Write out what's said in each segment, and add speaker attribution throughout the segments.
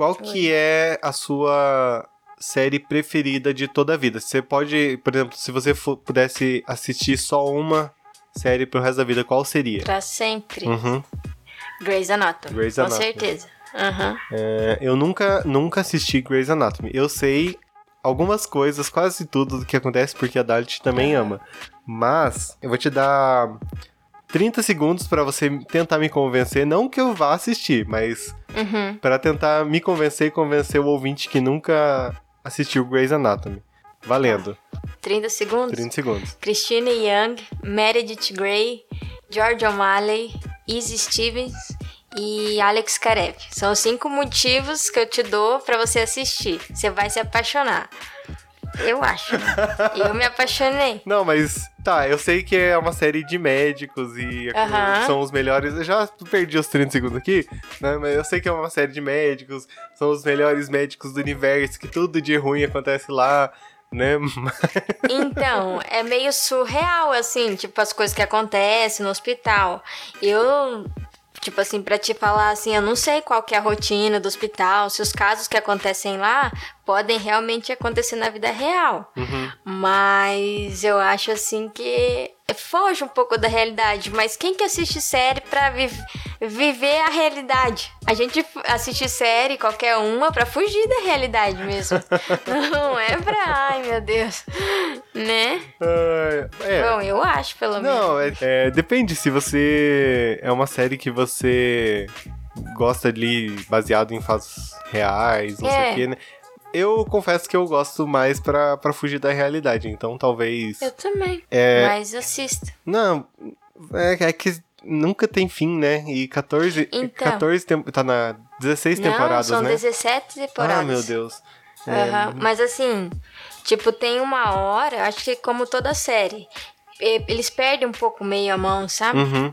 Speaker 1: qual que é a sua série preferida de toda a vida? Você pode, por exemplo, se você pudesse assistir só uma série pro resto da vida, qual seria?
Speaker 2: Pra sempre.
Speaker 1: Uhum.
Speaker 2: Grey's Anatomy.
Speaker 1: Grey's
Speaker 2: com
Speaker 1: Anatomy.
Speaker 2: certeza. Uhum.
Speaker 1: É, eu nunca, nunca assisti Grey's Anatomy. Eu sei algumas coisas, quase tudo do que acontece, porque a Dalit também ama. Mas eu vou te dar 30 segundos para você tentar me convencer. Não que eu vá assistir, mas
Speaker 2: Uhum.
Speaker 1: para tentar me convencer e convencer o ouvinte que nunca assistiu Grey's Anatomy. Valendo.
Speaker 2: 30 segundos.
Speaker 1: 30 segundos.
Speaker 2: Christina Young, Meredith Grey, George O'Malley, Izzy Stevens e Alex Karev. São cinco motivos que eu te dou pra você assistir. Você vai se apaixonar. Eu acho. né? eu me apaixonei.
Speaker 1: Não, mas tá, eu sei que é uma série de médicos e
Speaker 2: Aham.
Speaker 1: são os melhores. Eu já perdi os 30 segundos aqui, né? Mas eu sei que é uma série de médicos, são os melhores médicos do universo, que tudo de ruim acontece lá, né?
Speaker 2: Então, é meio surreal, assim, tipo, as coisas que acontecem no hospital. Eu, tipo assim, pra te falar assim, eu não sei qual que é a rotina do hospital, se os casos que acontecem lá podem realmente acontecer na vida real.
Speaker 1: Uhum.
Speaker 2: Mas eu acho assim que foge um pouco da realidade. Mas quem que assiste série pra vi- viver a realidade? A gente assiste série, qualquer uma, pra fugir da realidade mesmo. Não é pra, ai meu Deus, né?
Speaker 1: Ah, é.
Speaker 2: Bom, eu acho, pelo menos.
Speaker 1: Não, é, é, depende se você é uma série que você gosta ali baseado em fatos reais, não sei
Speaker 2: É.
Speaker 1: o quê, né? Eu confesso que eu gosto mais pra, pra fugir da realidade, então talvez.
Speaker 2: Eu também.
Speaker 1: É,
Speaker 2: Mas assisto.
Speaker 1: Não, é, é que nunca tem fim, né? E 14.
Speaker 2: Então.
Speaker 1: 14 tem, tá na 16
Speaker 2: Não,
Speaker 1: temporadas,
Speaker 2: são
Speaker 1: né?
Speaker 2: 17 temporadas.
Speaker 1: Ah, meu Deus. É,
Speaker 2: Aham, Mas assim, tipo, tem uma hora, acho que como toda série, eles perdem um pouco meio a mão, sabe?
Speaker 1: Uhum.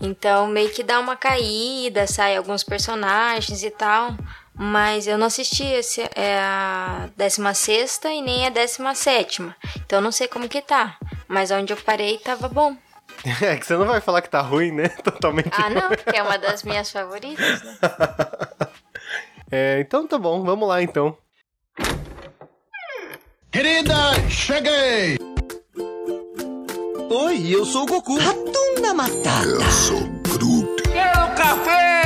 Speaker 2: Então meio que dá uma caída, sai alguns personagens e tal. Mas eu não assisti esse, é a 16 e nem a 17. Então eu não sei como que tá. Mas onde eu parei tava bom.
Speaker 1: É que você não vai falar que tá ruim, né? Totalmente.
Speaker 2: Ah, não, porque é uma das minhas favoritas, né?
Speaker 1: É, então tá bom, vamos lá então.
Speaker 3: Querida, cheguei!
Speaker 4: Oi, eu sou o Goku.
Speaker 5: Ratunda Matata.
Speaker 3: sou Groot.
Speaker 4: Quero café!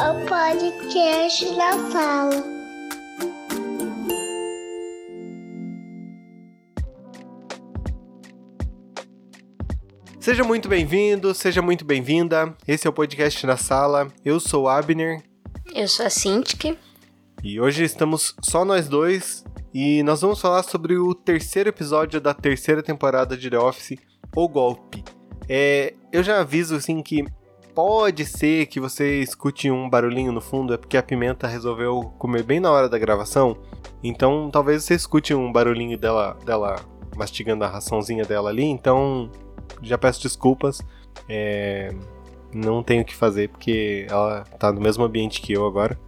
Speaker 6: Ao podcast da Fala.
Speaker 1: Seja muito bem-vindo, seja muito bem-vinda. Esse é o podcast na sala. Eu sou o Abner
Speaker 2: Eu sou a Cintiq.
Speaker 1: e hoje estamos só nós dois e nós vamos falar sobre o terceiro episódio da terceira temporada de The Office, O Golpe. É, eu já aviso assim que pode ser que você escute um barulhinho no fundo, é porque a Pimenta resolveu comer bem na hora da gravação. Então talvez você escute um barulhinho dela, dela mastigando a raçãozinha dela ali. Então já peço desculpas. É, não tenho o que fazer porque ela tá no mesmo ambiente que eu agora.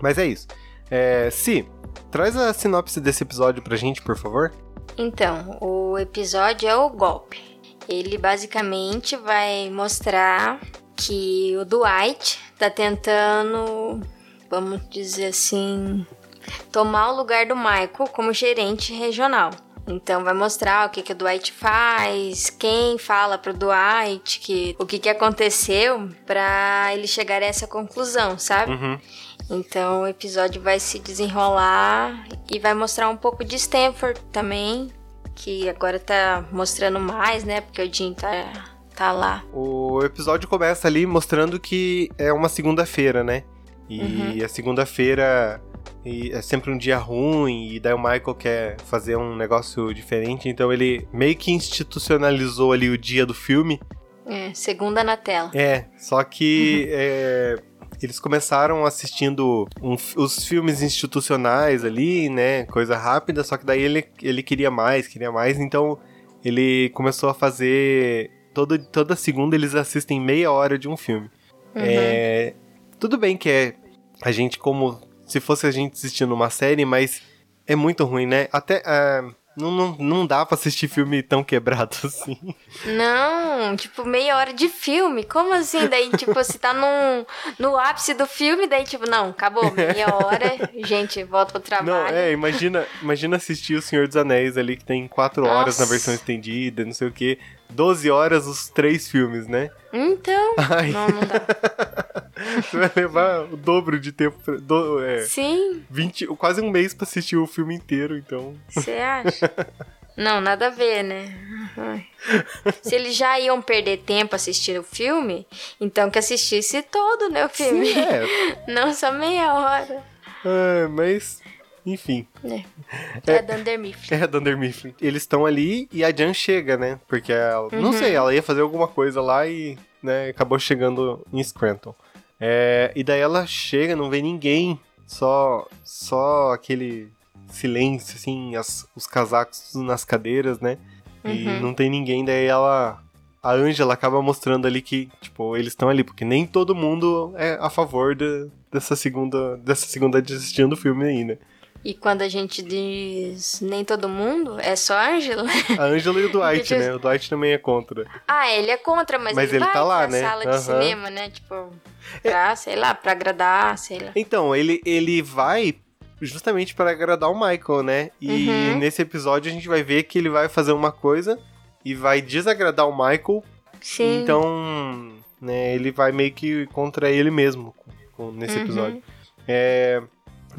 Speaker 1: Mas é isso. É, Si, traz a sinopse desse episódio pra gente, por favor.
Speaker 2: Então, o episódio é o golpe. Ele basicamente vai mostrar que o Dwight tá tentando, vamos dizer assim, tomar o lugar do Michael como gerente regional. Então vai mostrar o que, que o Dwight faz, quem fala pro Dwight que, o que, que aconteceu pra ele chegar a essa conclusão, sabe?
Speaker 1: Uhum.
Speaker 2: Então o episódio vai se desenrolar e vai mostrar um pouco de Stanford também, que agora tá mostrando mais, né? Porque o Jim tá, tá lá.
Speaker 1: O episódio começa ali mostrando que é uma segunda-feira, né? E a segunda-feira é sempre um dia ruim, e daí o Michael quer fazer um negócio diferente, então ele meio que institucionalizou ali o dia do filme.
Speaker 2: É, segunda na tela.
Speaker 1: É, só que é, eles começaram assistindo um os filmes institucionais ali, né? Coisa rápida, só que daí ele, ele queria mais, queria mais, então ele começou a fazer. Todo, toda segunda eles assistem meia hora de um filme. É, Tudo bem que é a gente como se fosse a gente assistindo uma série, mas é muito ruim, né? Até. ah, não, não, não dá pra assistir filme tão quebrado assim.
Speaker 2: Não, tipo, meia hora de filme. Como assim? Daí, tipo, você tá num, no ápice do filme, daí, tipo, não, acabou, meia hora, gente, volta pro trabalho.
Speaker 1: Não, é, imagina, imagina assistir O Senhor dos Anéis ali, que tem quatro horas na
Speaker 2: Nossa.
Speaker 1: versão estendida, não sei o quê. 12 horas os três filmes, né?
Speaker 2: Então,
Speaker 1: Ai.
Speaker 2: não, não dá.
Speaker 1: Você vai levar o dobro de tempo. Do, é,
Speaker 2: Sim,
Speaker 1: 20, quase um mês pra assistir o filme inteiro, então.
Speaker 2: você acha? Não, nada a ver, né? Ai. Se eles já iam perder tempo assistindo o filme, então que assistisse todo, né, o filme.
Speaker 1: Sim, é.
Speaker 2: Não só meia hora.
Speaker 1: É, mas, enfim.
Speaker 2: É, é Dunder Mifflin.
Speaker 1: É, Dunder Mifflin. Eles estão ali e a Jan chega, né? Porque ela, não sei, ela ia fazer alguma coisa lá e, né, acabou chegando em Scranton. É, e daí ela chega, não vê ninguém, só só aquele silêncio, assim, as- os casacos nas cadeiras, né? E não tem ninguém, daí ela. A Angela acaba mostrando ali que, tipo, eles estão ali, porque nem todo mundo é a favor de- dessa segunda dessa segunda desistindo do filme aí, né?
Speaker 2: E quando a gente diz nem todo mundo, é só a Angela.
Speaker 1: A Angela e o Dwight, né? O Dwight também é contra.
Speaker 2: Ah, ele é contra, mas,
Speaker 1: Mas ele
Speaker 2: vai
Speaker 1: tá lá, né?
Speaker 2: sala de
Speaker 1: Aham.
Speaker 2: cinema, né? Tipo, pra, sei lá, pra agradar, sei lá.
Speaker 1: Então, ele, ele vai justamente para agradar o Michael, né? E
Speaker 2: Uhum.
Speaker 1: nesse episódio a gente vai ver que ele vai fazer uma coisa e vai desagradar o Michael.
Speaker 2: Sim.
Speaker 1: Então, né, ele vai meio que contra ele mesmo nesse
Speaker 2: Uhum.
Speaker 1: episódio. É,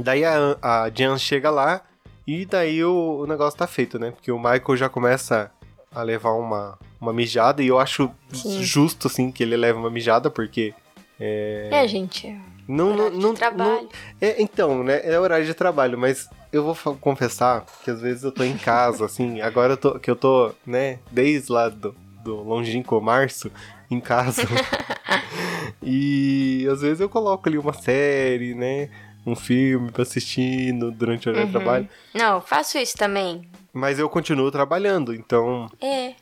Speaker 1: daí a, a Jan chega lá e daí o, o negócio tá feito, né? Porque o Michael já começa a levar uma, uma mijada e eu acho
Speaker 2: Sim.
Speaker 1: justo, assim, que ele leve uma mijada, porque...
Speaker 2: É, gente.
Speaker 1: Não, não, não,
Speaker 2: trabalho.
Speaker 1: não- é, então, né? É horário de trabalho, mas eu vou confessar que às vezes eu tô em casa, assim, agora eu tô, que eu tô, né, desde lá do, do longínquo março, em casa. e às vezes eu coloco ali uma série, né? Um filme pra assistir no- durante o horário de
Speaker 2: Uhum.
Speaker 1: trabalho.
Speaker 2: Não, faço isso também.
Speaker 1: Mas eu continuo trabalhando, então,
Speaker 2: É.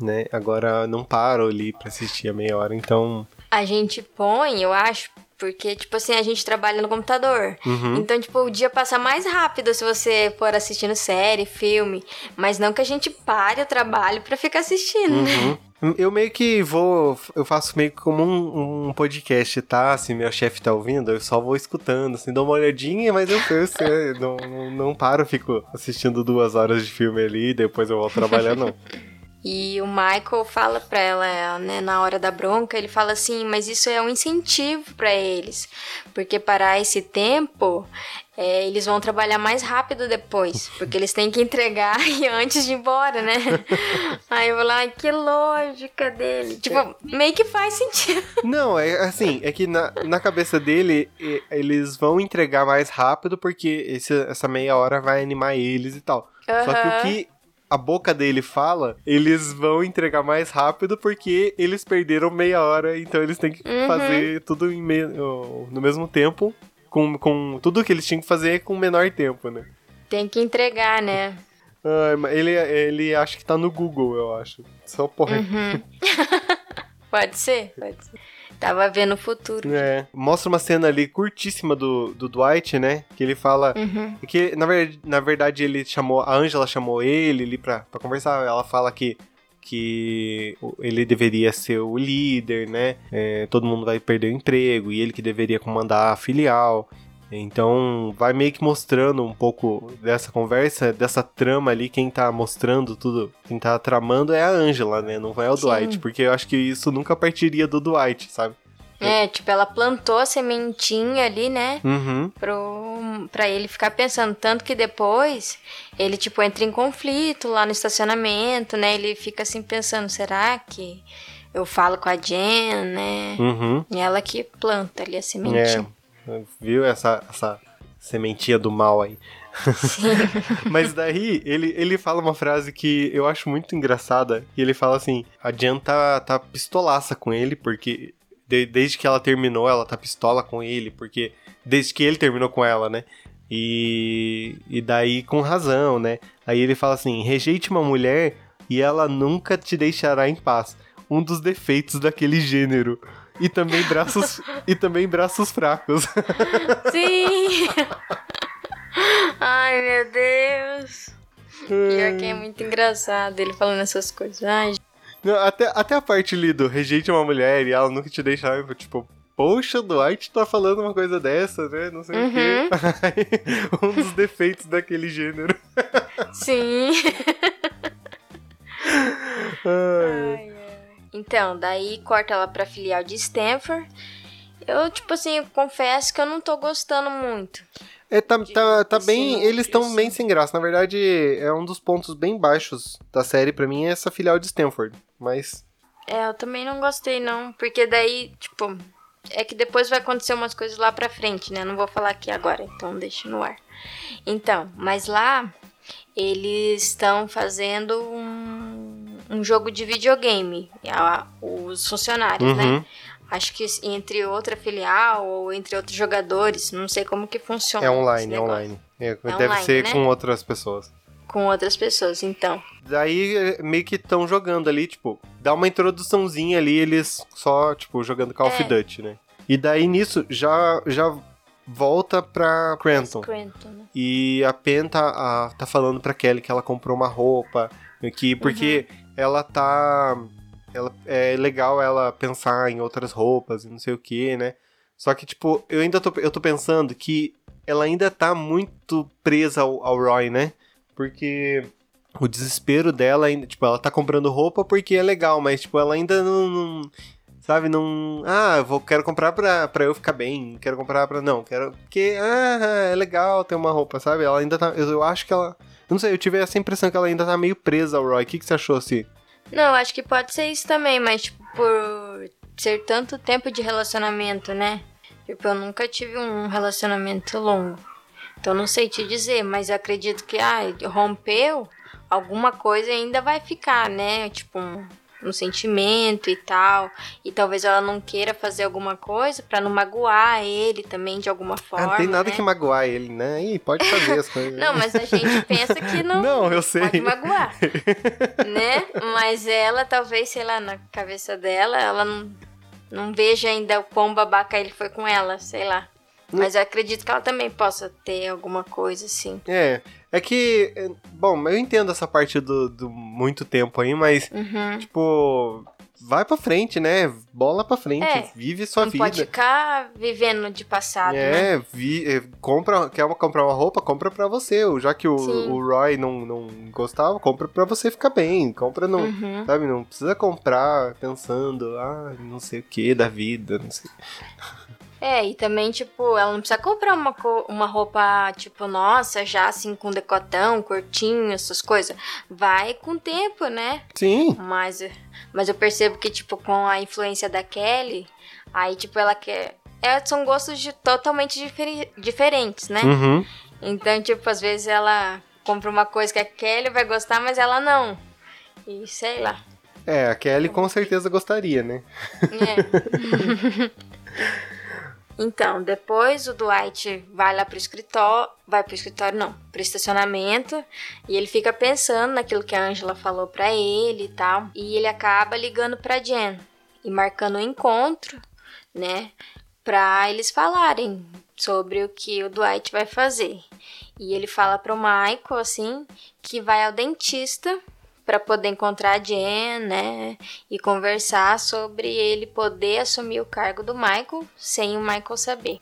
Speaker 1: né? Agora não paro ali pra assistir a meia hora, então.
Speaker 2: A gente põe, eu acho, porque, tipo assim, a gente trabalha no computador.
Speaker 1: Uhum.
Speaker 2: Então, tipo, o dia passa mais rápido se você for assistindo série, filme. Mas não que a gente pare o trabalho pra ficar assistindo, né?
Speaker 1: Eu meio que vou. Eu faço meio que como um, um podcast, tá? Se meu chefe tá ouvindo, eu só vou escutando, assim, dou uma olhadinha, mas eu penso, não, não, paro, fico assistindo duas horas de filme ali e depois eu volto trabalhar, não.
Speaker 2: E o Michael fala pra ela, né, na hora da bronca, ele fala assim, mas isso é um incentivo pra eles, porque parar esse tempo, é, eles vão trabalhar mais rápido depois, porque eles têm que entregar e antes de ir embora, né? Aí eu vou lá, que lógica dele. Tipo, meio que faz sentido.
Speaker 1: Não, é assim, é que na, na cabeça dele, eles vão entregar mais rápido porque esse- essa meia hora vai animar eles e tal. Só que o que a boca dele fala, eles vão entregar mais rápido porque eles perderam meia hora, então eles têm que
Speaker 2: Uhum.
Speaker 1: fazer tudo no mesmo tempo, com, com tudo que eles tinham que fazer com menor tempo, né?
Speaker 2: Tem que entregar, né?
Speaker 1: Mas ele, ele acha que tá no Google, eu acho. Só porra.
Speaker 2: Uhum. Pode ser? Pode ser. Tava vendo o futuro.
Speaker 1: É. Mostra uma cena ali curtíssima do, do Dwight, né? Que ele fala.
Speaker 2: Uhum.
Speaker 1: Que na verdade, na verdade ele chamou. A Angela chamou ele ali pra, pra conversar. Ela fala que. Que ele deveria ser o líder, né? É, todo mundo vai perder o emprego e ele que deveria comandar a filial. Então, vai meio que mostrando um pouco dessa conversa, dessa trama ali. Quem tá mostrando tudo, quem tá tramando é a Angela, né? Não é o
Speaker 2: Sim.
Speaker 1: Dwight, porque eu acho que isso nunca partiria do Dwight, sabe?
Speaker 2: É, tipo, ela plantou a sementinha ali, né?
Speaker 1: Uhum.
Speaker 2: Pro, pra ele ficar pensando. Tanto que depois ele, tipo, entra em conflito lá no estacionamento, né? Ele fica assim pensando: será que eu falo com a Jen, né?
Speaker 1: Uhum.
Speaker 2: E ela que planta ali a sementinha.
Speaker 1: É, viu essa, essa sementinha do mal aí. Mas daí ele, ele fala uma frase que eu acho muito engraçada. E ele fala assim: a Jen tá, tá pistolaça com ele, porque de- desde que ela terminou, ela tá pistola com ele, porque desde que ele terminou com ela, né? E, e daí com razão, né? Aí ele fala assim: rejeite uma mulher e ela nunca te deixará em paz. Um dos defeitos daquele gênero. E também braços, e também braços fracos.
Speaker 2: Sim! Ai, meu Deus. Pior que é muito engraçado ele falando essas coisas. Ai,
Speaker 1: até, até a parte ali do rejeite uma mulher e ela nunca te deixa tipo, poxa, Dwight tá falando uma coisa dessa, né? Não sei o quê. Aí, um dos defeitos daquele gênero.
Speaker 2: sim.
Speaker 1: Ai.
Speaker 2: Então, daí corta ela pra filial de Stanford. Eu, tipo assim, eu confesso que eu não tô gostando muito.
Speaker 1: É, tá, tá, tá
Speaker 2: de
Speaker 1: bem.
Speaker 2: sinopse,
Speaker 1: Eles estão
Speaker 2: assim.
Speaker 1: bem sem graça. Na verdade, é um dos pontos bem baixos da série pra mim é essa filial de Stanford. Mas.
Speaker 2: É, eu também não gostei, não. Porque daí, tipo, é que depois vai acontecer umas coisas lá pra frente, né? Não vou falar aqui agora, então deixa no ar. Então, mas lá eles estão fazendo um, um jogo de videogame, os funcionários, né?
Speaker 1: Uhum.
Speaker 2: Acho que entre outra filial ou entre outros jogadores, não sei como que funciona.
Speaker 1: É online, é online. É, deve
Speaker 2: online,
Speaker 1: ser
Speaker 2: né?
Speaker 1: com outras pessoas.
Speaker 2: Com outras pessoas, então.
Speaker 1: Daí é, meio que estão jogando ali, tipo, dá uma introduçãozinha ali, eles só, tipo, jogando Call of
Speaker 2: É.
Speaker 1: Duty, né? E daí nisso já, já volta pra Cranton.
Speaker 2: Scranton, né?
Speaker 1: E a Pen tá, a- tá falando pra Kelly que ela comprou uma roupa, que, porque ela tá. Ela, é legal ela pensar em outras roupas e não sei o que, né? Só que, tipo, eu ainda tô, eu tô pensando que ela ainda tá muito presa ao, ao Roy, né? Porque o desespero dela ainda, tipo, ela tá comprando roupa porque é legal, mas, tipo, ela ainda não. não- sabe, não. Ah, vou, quero comprar pra, pra eu ficar bem, quero comprar pra. Não, quero. Porque, ah, é legal ter uma roupa, sabe? Ela ainda tá. Eu, eu acho que ela. Não sei, eu tive essa impressão que ela ainda tá meio presa ao Roy. O que, que você achou assim?
Speaker 2: Não, acho que pode ser isso também, mas tipo, por ser tanto tempo de relacionamento, né? Tipo, eu nunca tive um relacionamento longo. Então não sei te dizer, mas eu acredito que, ah, rompeu, alguma coisa ainda vai ficar, né? Tipo, um, um sentimento e tal. E talvez ela não queira fazer alguma coisa pra não magoar ele também de alguma forma.
Speaker 1: ah, não tem nada
Speaker 2: né?
Speaker 1: que magoar ele, né? Ih, pode fazer as coisas.
Speaker 2: Não, mas a gente pensa que não,
Speaker 1: Não, eu sei.
Speaker 2: pode magoar, né? Mas ela, talvez, sei lá, na cabeça dela, ela não, não veja ainda o quão babaca ele foi com ela, sei lá. Mas eu acredito que ela também possa ter alguma coisa assim.
Speaker 1: É, é que. é, Bom, eu entendo essa parte do, do muito tempo aí, mas,
Speaker 2: Uhum.
Speaker 1: tipo. Vai pra frente, né? Bola pra frente.
Speaker 2: É,
Speaker 1: vive sua
Speaker 2: não
Speaker 1: vida.
Speaker 2: pode ficar vivendo de passado, né?
Speaker 1: É, vi, é, compra, quer uma- comprar uma roupa, compra pra você. Já que o, o Roy não, não gostava, compra pra você ficar bem. Compra não,
Speaker 2: Uhum.
Speaker 1: sabe? Não precisa comprar pensando, ah, não sei o que da vida, não sei.
Speaker 2: É, e também, tipo, ela não precisa comprar uma, uma roupa, tipo, nossa, já assim, com decotão, curtinho, essas coisas. Vai com o tempo, né?
Speaker 1: Sim,
Speaker 2: Mas, mas eu percebo que, tipo, com a influência da Kelly, aí, tipo, ela quer. É, são gostos de, totalmente diferi- diferentes, né?
Speaker 1: uhum.
Speaker 2: Então, tipo, às vezes ela compra uma coisa que a Kelly vai gostar, mas ela não. E sei lá.
Speaker 1: É, a Kelly com certeza gostaria, né?
Speaker 2: É. então, depois o Dwight vai lá pro escritório. Vai pro escritório, não, pro estacionamento. E ele fica pensando naquilo que a Angela falou pra ele e tal. E ele acaba ligando pra Jen e marcando um encontro, né? Pra eles falarem sobre o que o Dwight vai fazer. E ele fala pro Michael, assim, que vai ao dentista para poder encontrar a Jen, né? E conversar sobre ele poder assumir o cargo do Michael sem o Michael saber.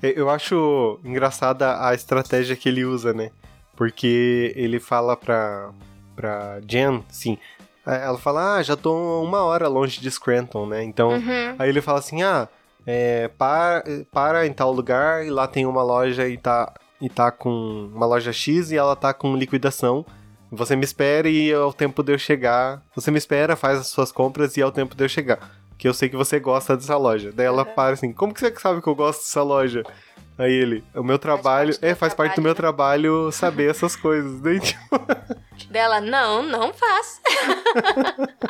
Speaker 1: Eu- Eu acho engraçada a estratégia que ele usa, né? Porque ele fala pra, pra Jen, sim. é, Ela fala, ah, já tô uma hora longe de Scranton, né? Então,
Speaker 2: Uhum.
Speaker 1: aí ele fala assim, ah, é, para, para em tal lugar e lá tem uma loja e tá, e tá com uma loja X e ela tá com liquidação. Você me espera e é o tempo de eu chegar. Você me espera, faz as suas compras e é o tempo de eu chegar. Que eu sei que você gosta dessa loja. Daí ela para assim, como que você sabe que eu gosto dessa loja? Aí ele, o meu trabalho.
Speaker 2: do
Speaker 1: é, faz parte do meu
Speaker 2: né?
Speaker 1: trabalho saber essas coisas. Daí, tipo,
Speaker 2: Dela, não, não faz.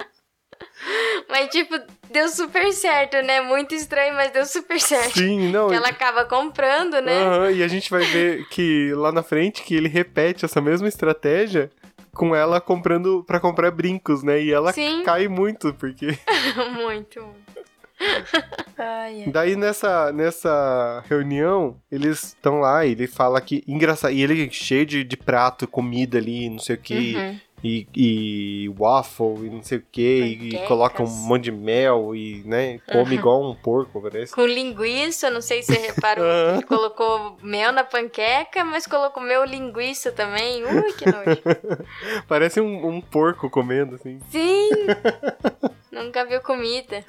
Speaker 2: mas, tipo, deu super certo, né? Muito estranho, mas deu super certo.
Speaker 1: sim, não.
Speaker 2: Que ela acaba comprando, né?
Speaker 1: Aham, e a gente vai ver que lá na frente que ele repete essa mesma estratégia com ela comprando pra comprar brincos, né? E ela
Speaker 2: Sim.
Speaker 1: cai muito, porque.
Speaker 2: muito.
Speaker 1: Daí nessa, nessa reunião, eles estão lá e ele fala que. Engraçado. E ele cheio de, de prato, comida ali, não sei o que.
Speaker 2: Uhum.
Speaker 1: E, e waffle e não sei o que. E coloca um monte de mel e, né? Come igual um porco, parece.
Speaker 2: Com linguiça, não sei se você reparou. Que colocou mel na panqueca, mas colocou mel linguiça também. Ui, que nojo.
Speaker 1: Parece um, um porco comendo, assim.
Speaker 2: Sim! Nunca viu comida.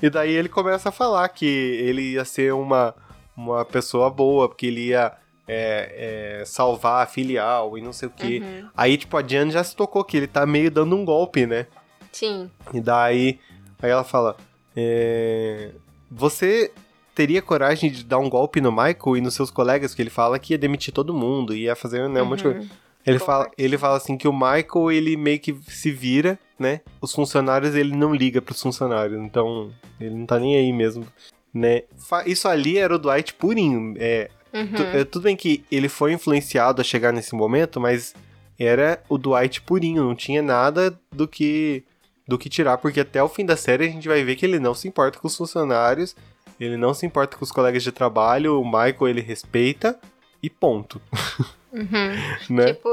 Speaker 1: E daí ele começa a falar que ele ia ser uma, uma pessoa boa, porque ele ia é, é, salvar a filial e não sei o que.
Speaker 2: Uhum.
Speaker 1: Aí, tipo, a Diane já se tocou que ele tá meio dando um golpe, né?
Speaker 2: Sim.
Speaker 1: E daí, aí ela fala: é, Você teria coragem de dar um golpe no Michael e nos seus colegas? Que ele fala que ia demitir todo mundo, ia fazer né, um monte de coisa. Ele fala, ele fala assim que o Michael, ele meio que se vira, né? Os funcionários, ele não liga pros funcionários, então ele não tá nem aí mesmo, né? Isso ali era o Dwight purinho, é,
Speaker 2: Uhum.
Speaker 1: é, tudo bem que ele foi influenciado a chegar nesse momento, mas era o Dwight purinho, não tinha nada do que do que tirar, porque até o fim da série a gente vai ver que ele não se importa com os funcionários, ele não se importa com os colegas de trabalho, o Michael ele respeita e ponto,
Speaker 2: Uhum.
Speaker 1: né?
Speaker 2: Tipo,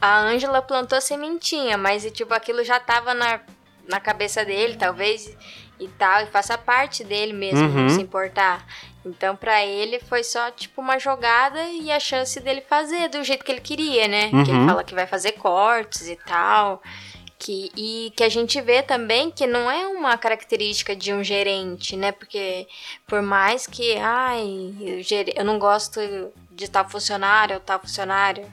Speaker 2: a Ângela plantou sementinha, mas tipo, aquilo já tava na, na cabeça dele, talvez, e tal, e faça parte dele mesmo,
Speaker 1: Uhum.
Speaker 2: não se importar. Então, pra ele, foi só, tipo, uma jogada e a chance dele fazer do jeito que ele queria, né? Que ele
Speaker 1: Uhum.
Speaker 2: fala que vai fazer cortes e tal. Que, e que a gente vê também que não é uma característica de um gerente, né? Porque por mais que, ai, eu não gosto de tal funcionário ou tal funcionário,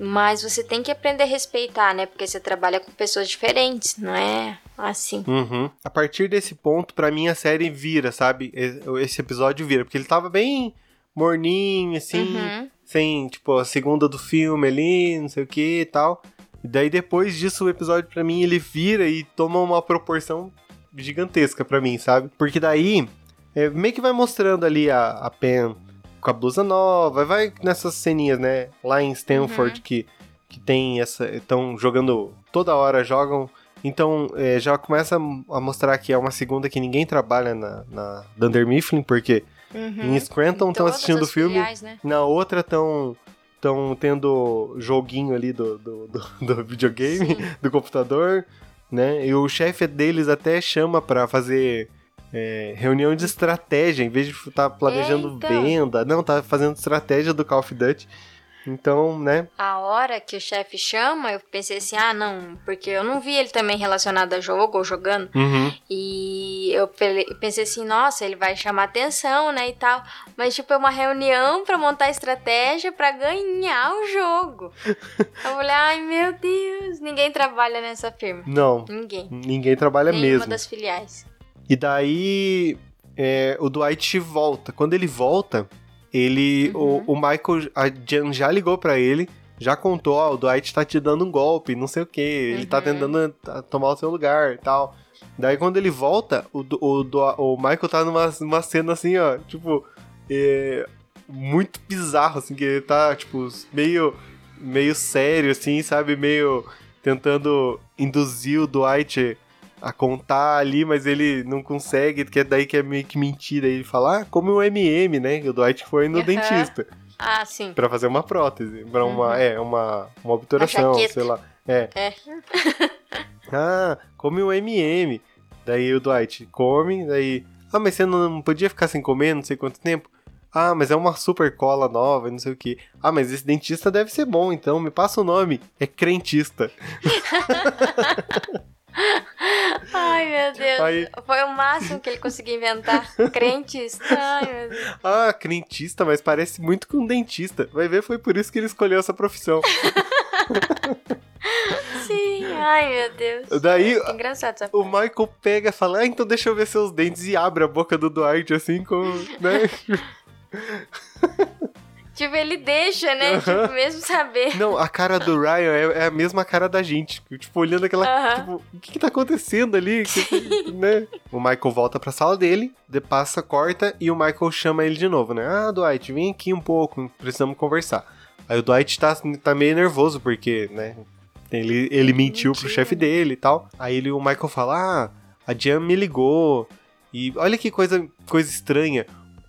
Speaker 2: mas você tem que aprender a respeitar, né? Porque você trabalha com pessoas diferentes, não é assim.
Speaker 1: Uhum. A partir desse ponto, pra mim, a série vira, sabe? Esse episódio vira, porque ele tava bem morninho, assim,
Speaker 2: Uhum.
Speaker 1: sem, tipo, a segunda do filme ali, não sei o que e tal. E daí, depois disso, o episódio, pra mim, ele vira e toma uma proporção gigantesca pra mim, sabe? Porque daí, é, meio que vai mostrando ali a, a Pen com a blusa nova, vai nessas ceninhas, né? Lá em Stanford, que, que tem essa... Estão jogando... Toda hora jogam então, é, já começa a mostrar que é uma segunda que ninguém trabalha na, na Dunder Mifflin, porque
Speaker 2: Uhum.
Speaker 1: em Scranton estão assistindo o filme,
Speaker 2: filiais, né?
Speaker 1: na outra estão estão tendo joguinho ali do, do, do, do videogame, do computador, né? E o chefe deles até chama pra fazer é, reunião de estratégia, em vez de estar planejando
Speaker 2: É, então.
Speaker 1: venda, não, tá fazendo estratégia do Call of Duty. Então, né?
Speaker 2: A hora que o chefe chama, eu pensei assim, ah, não, porque eu não vi ele também relacionado a jogo ou jogando.
Speaker 1: Uhum.
Speaker 2: E eu pensei assim, nossa, ele vai chamar atenção, né, e tal. Mas, tipo, é uma reunião pra montar estratégia pra ganhar o jogo. eu falei, ai, meu Deus, ninguém trabalha nessa firma.
Speaker 1: Não,
Speaker 2: Ninguém.
Speaker 1: ninguém trabalha
Speaker 2: Nenhuma
Speaker 1: mesmo.
Speaker 2: das filiais.
Speaker 1: E daí é, o Dwight volta. Quando ele volta, ele.
Speaker 2: Uhum.
Speaker 1: O, o Michael. A Jan já ligou pra ele, já contou, ó, o Dwight tá te dando um golpe, não sei o que. Ele tá
Speaker 2: Uhum.
Speaker 1: tentando tomar o seu lugar e tal. Daí quando ele volta, o, o, o Michael tá numa, numa cena assim, ó, tipo. é, muito bizarro, assim, que ele tá, tipo, meio. meio sério, assim, sabe? Meio tentando induzir o Dwight a contar ali, mas ele não consegue, que é daí que é meio que mentira. Ele fala, ah, come o MM, né? O Dwight foi no
Speaker 2: Aham.
Speaker 1: dentista
Speaker 2: Ah, sim.
Speaker 1: pra fazer uma prótese, pra uma, é, uma, uma obturação, sei lá. É.
Speaker 2: É.
Speaker 1: ah, come o MM. Daí o Dwight come, daí, ah, mas você não podia ficar sem comer não sei quanto tempo? Ah, mas é uma super cola nova, e não sei o que. Ah, mas esse dentista deve ser bom, então me passa o nome. É crentista.
Speaker 2: Ai, meu Deus.
Speaker 1: Aí-
Speaker 2: Foi o máximo que ele conseguiu inventar. Crentes. Ai, meu Deus.
Speaker 1: Ah, crentista, mas parece muito com dentista. Vai ver, foi por isso que ele escolheu essa profissão.
Speaker 2: Sim, ai, meu Deus.
Speaker 1: Daí,
Speaker 2: Que engraçado essa
Speaker 1: o. Michael pega e fala, ah, então deixa eu ver seus dentes e abre a boca do Dwight, assim, com, né?
Speaker 2: Tipo, ele deixa, né? Tipo, mesmo saber.
Speaker 1: Não, a cara do Ryan é, é a mesma cara da gente. Tipo, olhando aquela.
Speaker 2: Aham.
Speaker 1: Tipo, o que, que tá acontecendo ali? Que- né? O Michael volta pra sala dele, de passa, corta e o Michael chama ele de novo, né? Ah, Dwight, vem aqui um pouco, precisamos conversar. Aí o Dwight tá, tá meio nervoso, porque, né? Ele, ele mentiu pro
Speaker 2: Mentira.
Speaker 1: chefe dele e tal. Aí ele, o Michael fala: Ah, a Jan me ligou. E olha que coisa, coisa estranha.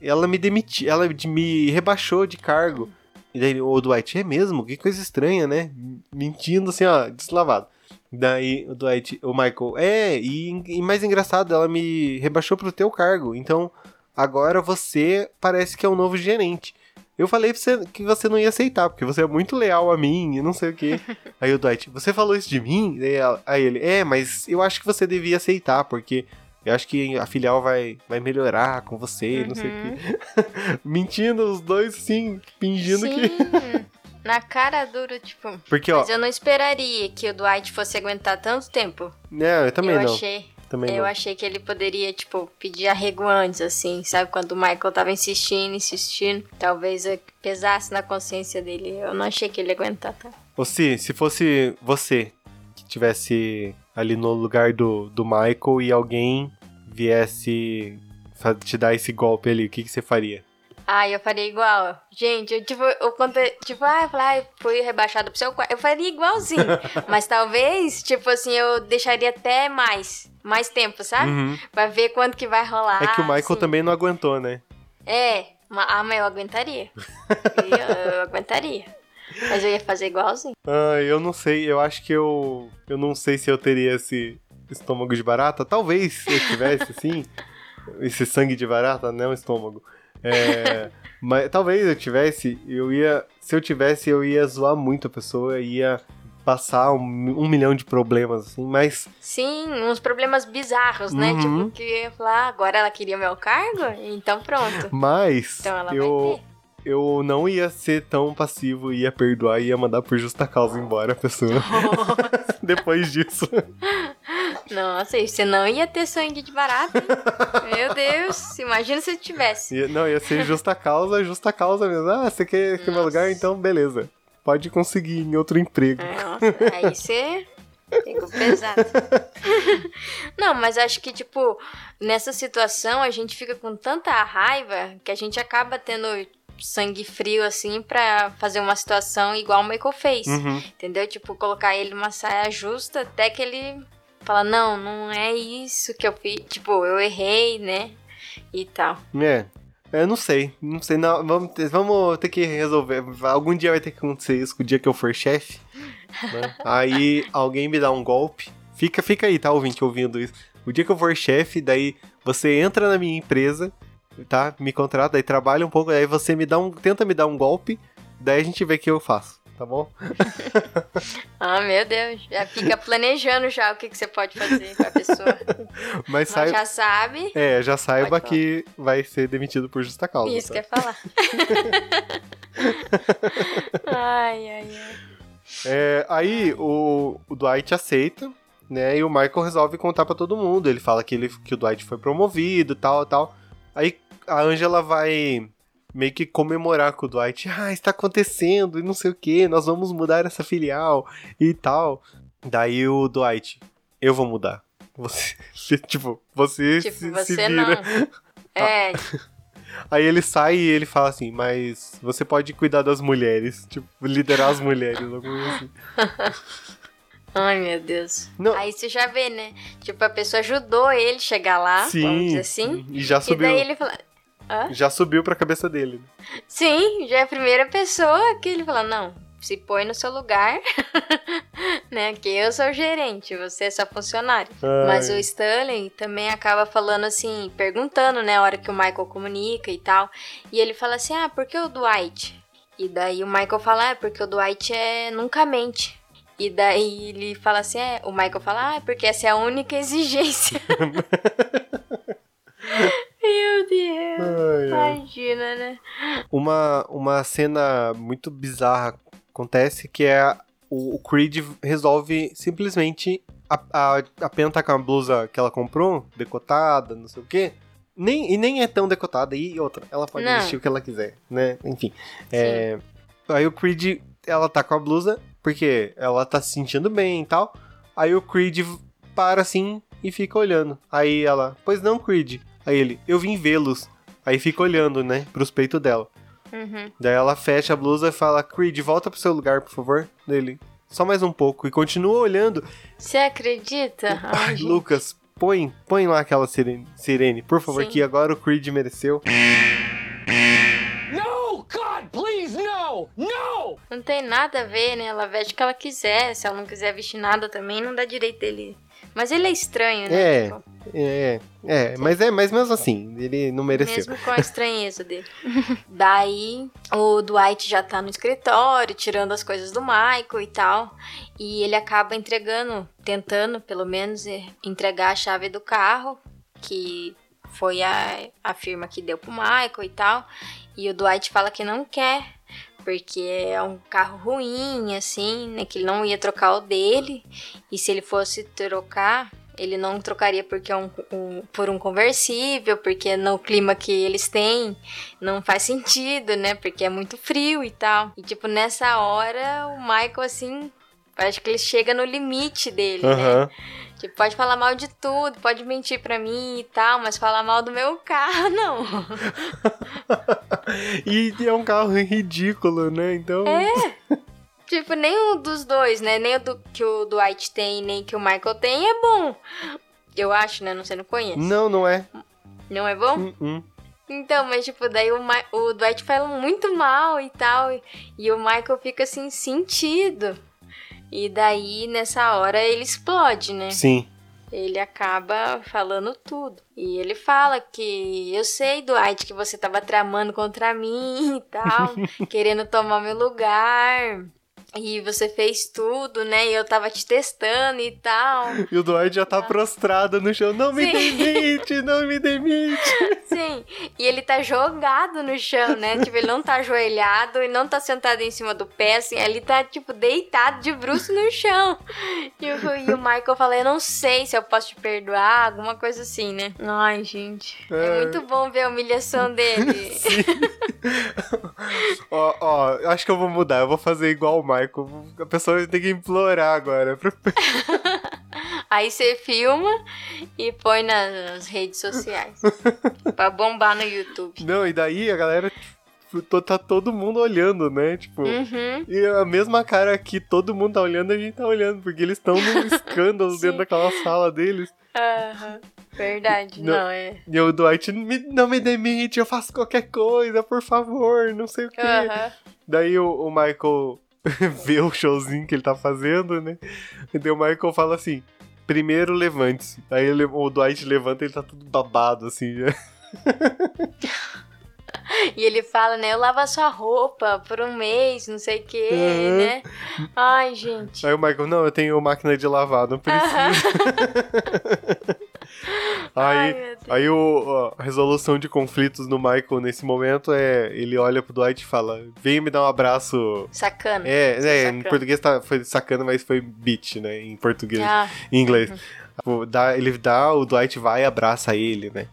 Speaker 1: Ela me demitiu, ela de- me rebaixou de cargo. E daí o Dwight, é mesmo? Que coisa estranha, né? Mentindo assim, ó, deslavado. Daí o Dwight, o Michael, é, e, e mais engraçado, ela me rebaixou pro teu cargo. Então, agora você parece que é o novo gerente. Eu falei pra você que você não ia aceitar, porque você é muito leal a mim e não sei o quê. aí o Dwight, você falou isso de mim? Daí ela- aí ele, é, mas eu acho que você devia aceitar, porque eu acho que a filial vai, vai melhorar com você, não sei o quê. Mentindo os dois, assim, fingindo
Speaker 2: Sim,
Speaker 1: que.
Speaker 2: na cara dura, tipo.
Speaker 1: Porque, ó,
Speaker 2: Mas eu não esperaria que o Dwight fosse aguentar tanto tempo.
Speaker 1: né, eu também
Speaker 2: eu
Speaker 1: não.
Speaker 2: achei.
Speaker 1: Também
Speaker 2: eu
Speaker 1: não.
Speaker 2: achei que ele poderia, tipo, pedir arrego antes, assim, sabe? Quando o Michael tava insistindo, insistindo. Talvez pesasse na consciência dele. Eu não achei que ele ia aguentar, tá?
Speaker 1: Ou se, se fosse você que tivesse ali no lugar do, do Michael e alguém viesse te dar esse golpe ali, o que, que você faria?
Speaker 2: Ah, eu faria igual. Gente, eu tipo, eu contei, tipo, ah, falei, fui rebaixado pro seu quarto. Eu faria igualzinho. mas talvez, tipo assim, eu deixaria até mais. Mais tempo, sabe?
Speaker 1: Uhum.
Speaker 2: Pra ver quanto que vai rolar.
Speaker 1: É que o Michael
Speaker 2: assim.
Speaker 1: também não aguentou, né?
Speaker 2: É, ah, mas eu aguentaria. eu, eu aguentaria. Mas eu ia fazer igualzinho.
Speaker 1: Ah, eu não sei, eu acho que eu. Eu não sei se eu teria esse estômago de barata. Talvez se eu tivesse, assim. Esse sangue de barata, não estômago. É, mas talvez eu tivesse, eu ia. Se eu tivesse, eu ia zoar muito a pessoa, ia passar um, um milhão de problemas, assim, mas.
Speaker 2: Sim, uns problemas bizarros, né?
Speaker 1: Uhum.
Speaker 2: Tipo, que eu ia falar, ah, agora ela queria meu cargo? Então pronto.
Speaker 1: Mas
Speaker 2: Então ela
Speaker 1: eu, eu não ia ser tão passivo, ia perdoar e ia mandar por justa causa embora a pessoa. Depois disso.
Speaker 2: Nossa, e você não ia ter sangue de barata? Meu Deus, imagina se tivesse.
Speaker 1: Ia- não, ia ser justa causa, justa causa mesmo. Ah, você quer, quer meu lugar? Então, beleza. Pode conseguir em outro emprego.
Speaker 2: É, Nossa, aí você pegou pesado. Não, mas acho que, tipo, nessa situação a gente fica com tanta raiva que a gente acaba tendo sangue frio, assim, pra fazer uma situação igual o Michael fez.
Speaker 1: Uhum.
Speaker 2: Entendeu? Tipo, colocar ele numa saia justa até que ele fala, não, não é isso que eu fiz. Tipo, eu errei, né? E tal.
Speaker 1: É. Eu não sei, não sei, não, vamos, ter, vamos ter que resolver. Algum dia vai ter que acontecer isso, o dia que eu for chefe. né? Aí alguém me dá um golpe. Fica, fica aí, tá, ouvinte, ouvindo isso. O dia que eu for chefe, daí você entra na minha empresa, tá? Me contrata, daí trabalha um pouco, daí você me dá um. Tenta me dar um golpe, daí a gente vê o que eu faço, tá bom?
Speaker 2: Ah, meu Deus. Já fica planejando já o que, que você pode fazer com a pessoa.
Speaker 1: Mas
Speaker 2: Mas
Speaker 1: sai,
Speaker 2: já sabe.
Speaker 1: É, já saiba que vai ser demitido por justa causa.
Speaker 2: Isso
Speaker 1: tá?
Speaker 2: quer falar. ai, ai, ai.
Speaker 1: É, aí o, o Dwight aceita, né? E o Michael resolve contar pra todo mundo. Ele fala que, ele, que o Dwight foi promovido, tal, tal. Aí a Angela vai meio que comemorar com o Dwight. Ah, está acontecendo e não sei o que. Nós vamos mudar essa filial e tal. Daí o Dwight, eu vou mudar. Você, tipo, você
Speaker 2: Tipo,
Speaker 1: se,
Speaker 2: você
Speaker 1: se vira.
Speaker 2: não. É,
Speaker 1: Aí ele sai e ele fala assim, mas você pode cuidar das mulheres, tipo, liderar as mulheres, alguma coisa assim.
Speaker 2: ai meu Deus.
Speaker 1: Não.
Speaker 2: Aí você já vê, né? Tipo, a pessoa ajudou ele chegar lá, vamos
Speaker 1: Sim,
Speaker 2: dizer assim.
Speaker 1: e já
Speaker 2: E
Speaker 1: subiu,
Speaker 2: daí ele fala. Hã?
Speaker 1: já subiu pra cabeça dele.
Speaker 2: Sim, já é a primeira pessoa que ele fala, não, se põe no seu lugar, né? Que eu sou o gerente, você é só funcionário.
Speaker 1: Ai.
Speaker 2: Mas o Stanley também acaba falando assim, perguntando, né, a hora que o Michael comunica e tal. E ele fala assim, ah, por que o Dwight? E daí o Michael fala, ah, porque o Dwight é nunca mente. E daí ele fala assim, é, o Michael fala, ah, porque essa é a única exigência. Meu Deus,
Speaker 1: Ai,
Speaker 2: imagina, né?
Speaker 1: Uma, uma cena muito bizarra acontece que é o, o Creed resolve simplesmente a, a, a Pen tá com a blusa que ela comprou, decotada, não sei o quê. Nem, e nem é tão decotada. E outra, ela pode
Speaker 2: Não.
Speaker 1: vestir o que ela quiser, né? Enfim. É, aí o Creed, ela tá com a blusa, porque ela tá se sentindo bem e tal. Aí o Creed para assim e fica olhando. Aí ela, pois não, Creed. Aí ele, eu vim vê-los. Aí fica olhando, né, pros peitos dela.
Speaker 2: Uhum.
Speaker 1: Daí ela fecha a blusa e fala, Creed, volta pro seu lugar, por favor. Dele, só mais um pouco. E continua olhando.
Speaker 2: Você acredita?
Speaker 1: Ai,
Speaker 2: gente.
Speaker 1: Lucas, põe, põe lá aquela sirene, sirene por favor,
Speaker 2: Sim.
Speaker 1: que agora o Creed mereceu.
Speaker 4: No, God, please, no, no!
Speaker 2: Não tem nada a ver, né? Ela veste o que ela quiser. Se ela não quiser vestir nada também, não dá direito dele. Mas ele é estranho, né?
Speaker 1: É.
Speaker 2: Tipo,
Speaker 1: É, é, mas é, mas mesmo assim, ele não mereceu.
Speaker 2: mesmo com a estranheza dele. Daí, o Dwight já tá no escritório, tirando as coisas do Michael e tal. E ele acaba entregando, tentando pelo menos eh, entregar a chave do carro, que foi a, a firma que deu pro Michael e tal. E o Dwight fala que não quer, porque é um carro ruim, assim, né? Que ele não ia trocar o dele. E se ele fosse trocar, ele não trocaria porque é um, um- por um conversível, porque no clima que eles têm não faz sentido, né? Porque é muito frio e tal. E tipo, nessa hora, o Michael, assim, acho que ele chega no limite dele, né?
Speaker 1: Aham.
Speaker 2: Tipo, pode falar mal de tudo, pode mentir pra mim e tal, mas falar mal do meu carro, não.
Speaker 1: E é um carro ridículo, né? Então.
Speaker 2: É. Tipo, nem o dos dois, né? Nem o do, que o Dwight tem, nem que o Michael tem é bom. Eu acho, né? Não sei, não conhece.
Speaker 1: Não, não é.
Speaker 2: Não é bom?
Speaker 1: Hum, hum.
Speaker 2: Então, mas tipo, daí o, Ma- o Dwight fala muito mal e tal. E, e o Michael fica assim, sentido. E daí, nessa hora, ele explode, né?
Speaker 1: Sim.
Speaker 2: Ele acaba falando tudo. E ele fala que eu sei, Dwight, que você tava tramando contra mim e tal, querendo tomar meu lugar. E você fez tudo, né? E eu tava te testando e tal.
Speaker 1: E o Dwight já tá prostrado no chão. Não me
Speaker 2: Ah. Sim.
Speaker 1: demite, não me demite.
Speaker 2: Sim. E ele tá jogado no chão, né? Tipo, ele não tá ajoelhado e não tá sentado em cima do pé, assim. Ele tá, tipo, deitado de bruço no chão. E o, e o Michael fala, eu não sei se eu posso te perdoar, alguma coisa assim, né? Ai, gente. É,
Speaker 1: É.
Speaker 2: muito bom ver a humilhação dele.
Speaker 1: Ó, ó, eu acho que eu vou mudar. Eu vou fazer igual o Michael. A pessoa tem que implorar agora.
Speaker 2: Aí você filma e põe nas redes sociais. pra bombar no YouTube.
Speaker 1: Não, e daí a galera. tipo, Tá todo mundo olhando, né? Tipo.
Speaker 2: Uhum.
Speaker 1: E a mesma cara que todo mundo tá olhando, a gente tá olhando, porque eles estão num escândalo dentro daquela sala deles.
Speaker 2: Aham. Verdade,
Speaker 1: Não.
Speaker 2: não, é.
Speaker 1: E o Dwight, "Me- não me demite, eu faço qualquer coisa, por favor, não sei o quê.
Speaker 2: Aham.
Speaker 1: Daí o, o Michael vê o showzinho que ele tá fazendo, né? E daí o Michael fala assim: primeiro levante-se. Aí ele- o Dwight levanta e ele tá tudo babado, assim. já.
Speaker 2: E ele fala, né? Eu lavo a sua roupa por um mês, não sei o quê,
Speaker 1: Uhum.
Speaker 2: né? Ai, gente.
Speaker 1: Aí o Michael, não, eu tenho máquina de lavar, não precisa.
Speaker 2: Ai,
Speaker 1: Aí,
Speaker 2: Deus.
Speaker 1: aí o, a resolução de conflitos no Michael nesse momento é ele olha pro Dwight e fala: Vem me dar um abraço.
Speaker 2: Sacana.
Speaker 1: É, é em português tá, foi sacana, mas foi bitch, né? Em português.
Speaker 2: Ah,
Speaker 1: Em inglês. Tipo, dá- ele dá, o Dwight vai e abraça ele, né?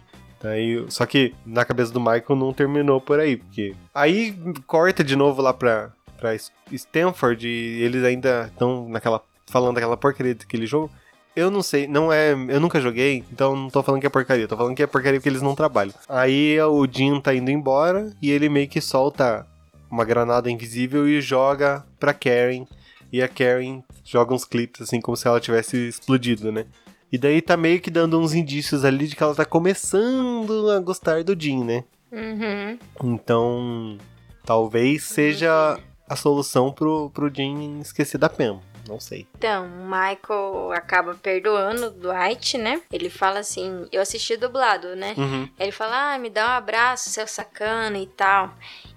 Speaker 1: Aí, só que na cabeça do Michael não terminou por aí, porque. Aí corta de novo lá pra, pra Stanford e eles ainda estão naquela. falando daquela porcaria daquele jogo. Eu não sei, não é. Eu nunca joguei, então não tô falando que é porcaria, tô falando que é porcaria porque eles não trabalham. Aí o Jim tá indo embora e ele meio que solta uma granada invisível e joga pra Karen. E a Karen joga uns clipes assim como se ela tivesse explodido, né? E daí tá meio que dando uns indícios ali de que ela tá começando a gostar do Jim, né?
Speaker 2: uhum.
Speaker 1: Então, talvez seja a solução pro, pro Jim esquecer da Pam. Não sei.
Speaker 2: Então, o Michael acaba perdoando o Dwight, né? Ele fala assim, eu assisti dublado, né?
Speaker 1: Uhum.
Speaker 2: Ele fala, ah, me dá um abraço, seu sacana e tal.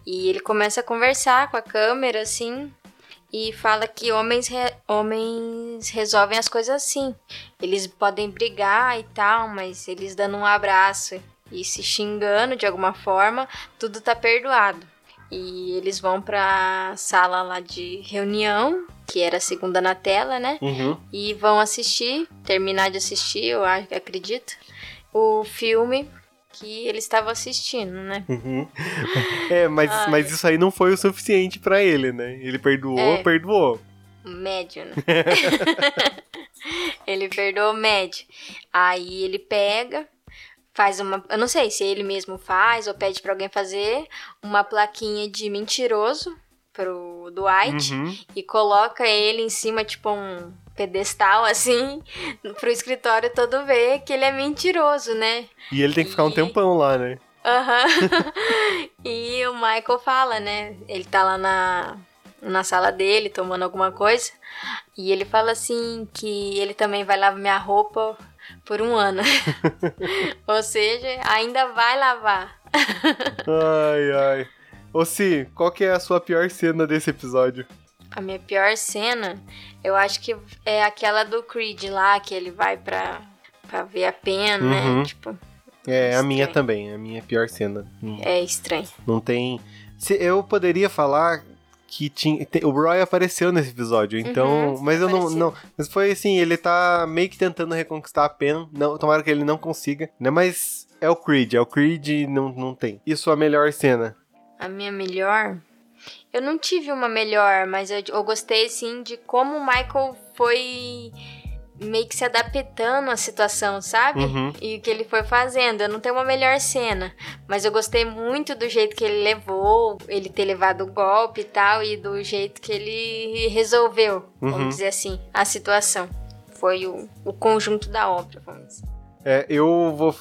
Speaker 2: E ele começa a conversar com a câmera, assim, e fala que homens, re- homens resolvem as coisas assim. Eles podem brigar e tal, mas eles dando um abraço e se xingando de alguma forma, tudo tá perdoado. E eles vão pra sala lá de reunião, que era a segunda na tela, né?
Speaker 1: Uhum.
Speaker 2: e vão assistir, terminar de assistir, eu acredito, o filme que eles estavam assistindo, né?
Speaker 1: Uhum. É, mas,
Speaker 2: Ai.
Speaker 1: mas isso aí não foi o suficiente pra ele, né? Ele perdoou,
Speaker 2: É.
Speaker 1: perdoou.
Speaker 2: Médio, né? ele perdoou o médio. Aí ele pega, faz uma. Eu não sei se ele mesmo faz ou pede pra alguém fazer uma plaquinha de mentiroso pro Dwight
Speaker 1: Uhum.
Speaker 2: e coloca ele em cima, tipo, um pedestal, assim, pro escritório todo ver que ele é mentiroso, né?
Speaker 1: E ele tem que ficar um
Speaker 2: E-
Speaker 1: tempão lá, né?
Speaker 2: Aham. e o Michael fala, né? Ele tá lá na, na sala dele tomando alguma coisa. E ele fala assim que ele também vai lavar minha roupa por um ano. Ou seja, ainda vai lavar.
Speaker 1: Ai, ai. Ô, Si, qual que é a sua pior cena desse episódio?
Speaker 2: A minha pior cena, eu acho que é aquela do Creed lá, que ele vai pra, pra ver a pena,
Speaker 1: Uhum.
Speaker 2: né? Tipo,
Speaker 1: É, a minha
Speaker 2: Estranho.
Speaker 1: também, a minha pior cena. Não,
Speaker 2: é estranho.
Speaker 1: não tem. Se, eu poderia falar que tinha. o Roy apareceu nesse episódio, então.
Speaker 2: Uhum,
Speaker 1: mas eu não, não. Mas foi assim, ele tá meio que tentando reconquistar a pena. Não, tomara que ele não consiga, né? Mas é o Creed, é o Creed e não, não tem. E sua melhor cena?
Speaker 2: A minha melhor. Eu não tive uma melhor, mas eu, eu gostei sim de como o Michael foi meio que se adaptando à situação, sabe?
Speaker 1: Uhum.
Speaker 2: E o que ele foi fazendo. Eu não tenho uma melhor cena, mas eu gostei muito do jeito que ele levou, ele ter levado o golpe e tal, e do jeito que ele resolveu,
Speaker 1: Uhum.
Speaker 2: vamos dizer assim, a situação. Foi o, o conjunto da obra, vamos dizer.
Speaker 1: É, eu vou.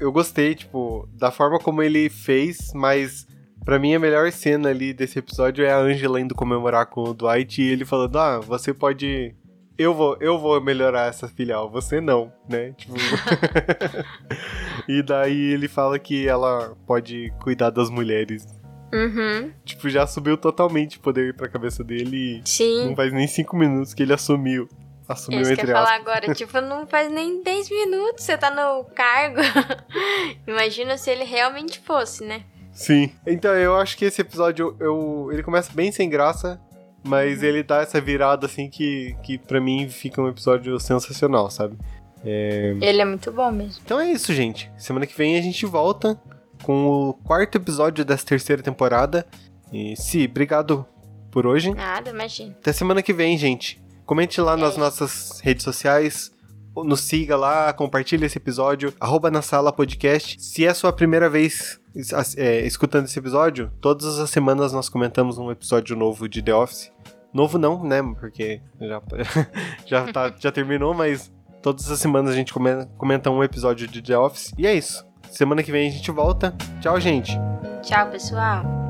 Speaker 1: Eu gostei, tipo, da forma como ele fez, mas pra mim a melhor cena ali desse episódio é a Angela indo comemorar com o Dwight e ele falando: Ah, você pode. Eu vou, eu vou melhorar essa filial, você não, né? Tipo. e daí ele fala que ela pode cuidar das mulheres.
Speaker 2: Uhum,
Speaker 1: Tipo, já subiu totalmente o poder pra cabeça dele
Speaker 2: sim.
Speaker 1: não faz nem cinco minutos que ele assumiu. Assumiu
Speaker 2: Isso que eu
Speaker 1: entre
Speaker 2: falar agora. Tipo, não faz nem 10 minutos, você tá no cargo. Imagina se ele realmente fosse, né?
Speaker 1: Sim. Então eu acho que esse episódio eu, ele começa bem sem graça, mas ele dá essa virada assim que, que para mim fica um episódio sensacional, sabe?
Speaker 2: Ele é muito bom mesmo.
Speaker 1: Então é isso, gente. Semana que vem a gente volta com o quarto episódio dessa terceira temporada. E se, obrigado por hoje.
Speaker 2: Nada, imagina.
Speaker 1: Até semana que vem, gente. Comente lá nas
Speaker 2: É.
Speaker 1: nossas redes sociais. Nos siga lá, compartilhe esse episódio. Arroba na sala podcast. Se é a sua primeira vez é, escutando esse episódio, todas as semanas nós comentamos um episódio novo de The Office. Novo não, né? Porque já, já, tá- já terminou, mas todas as semanas a gente come- comenta um episódio de The Office. E é isso. Semana que vem a gente volta. Tchau, gente.
Speaker 2: Tchau, pessoal.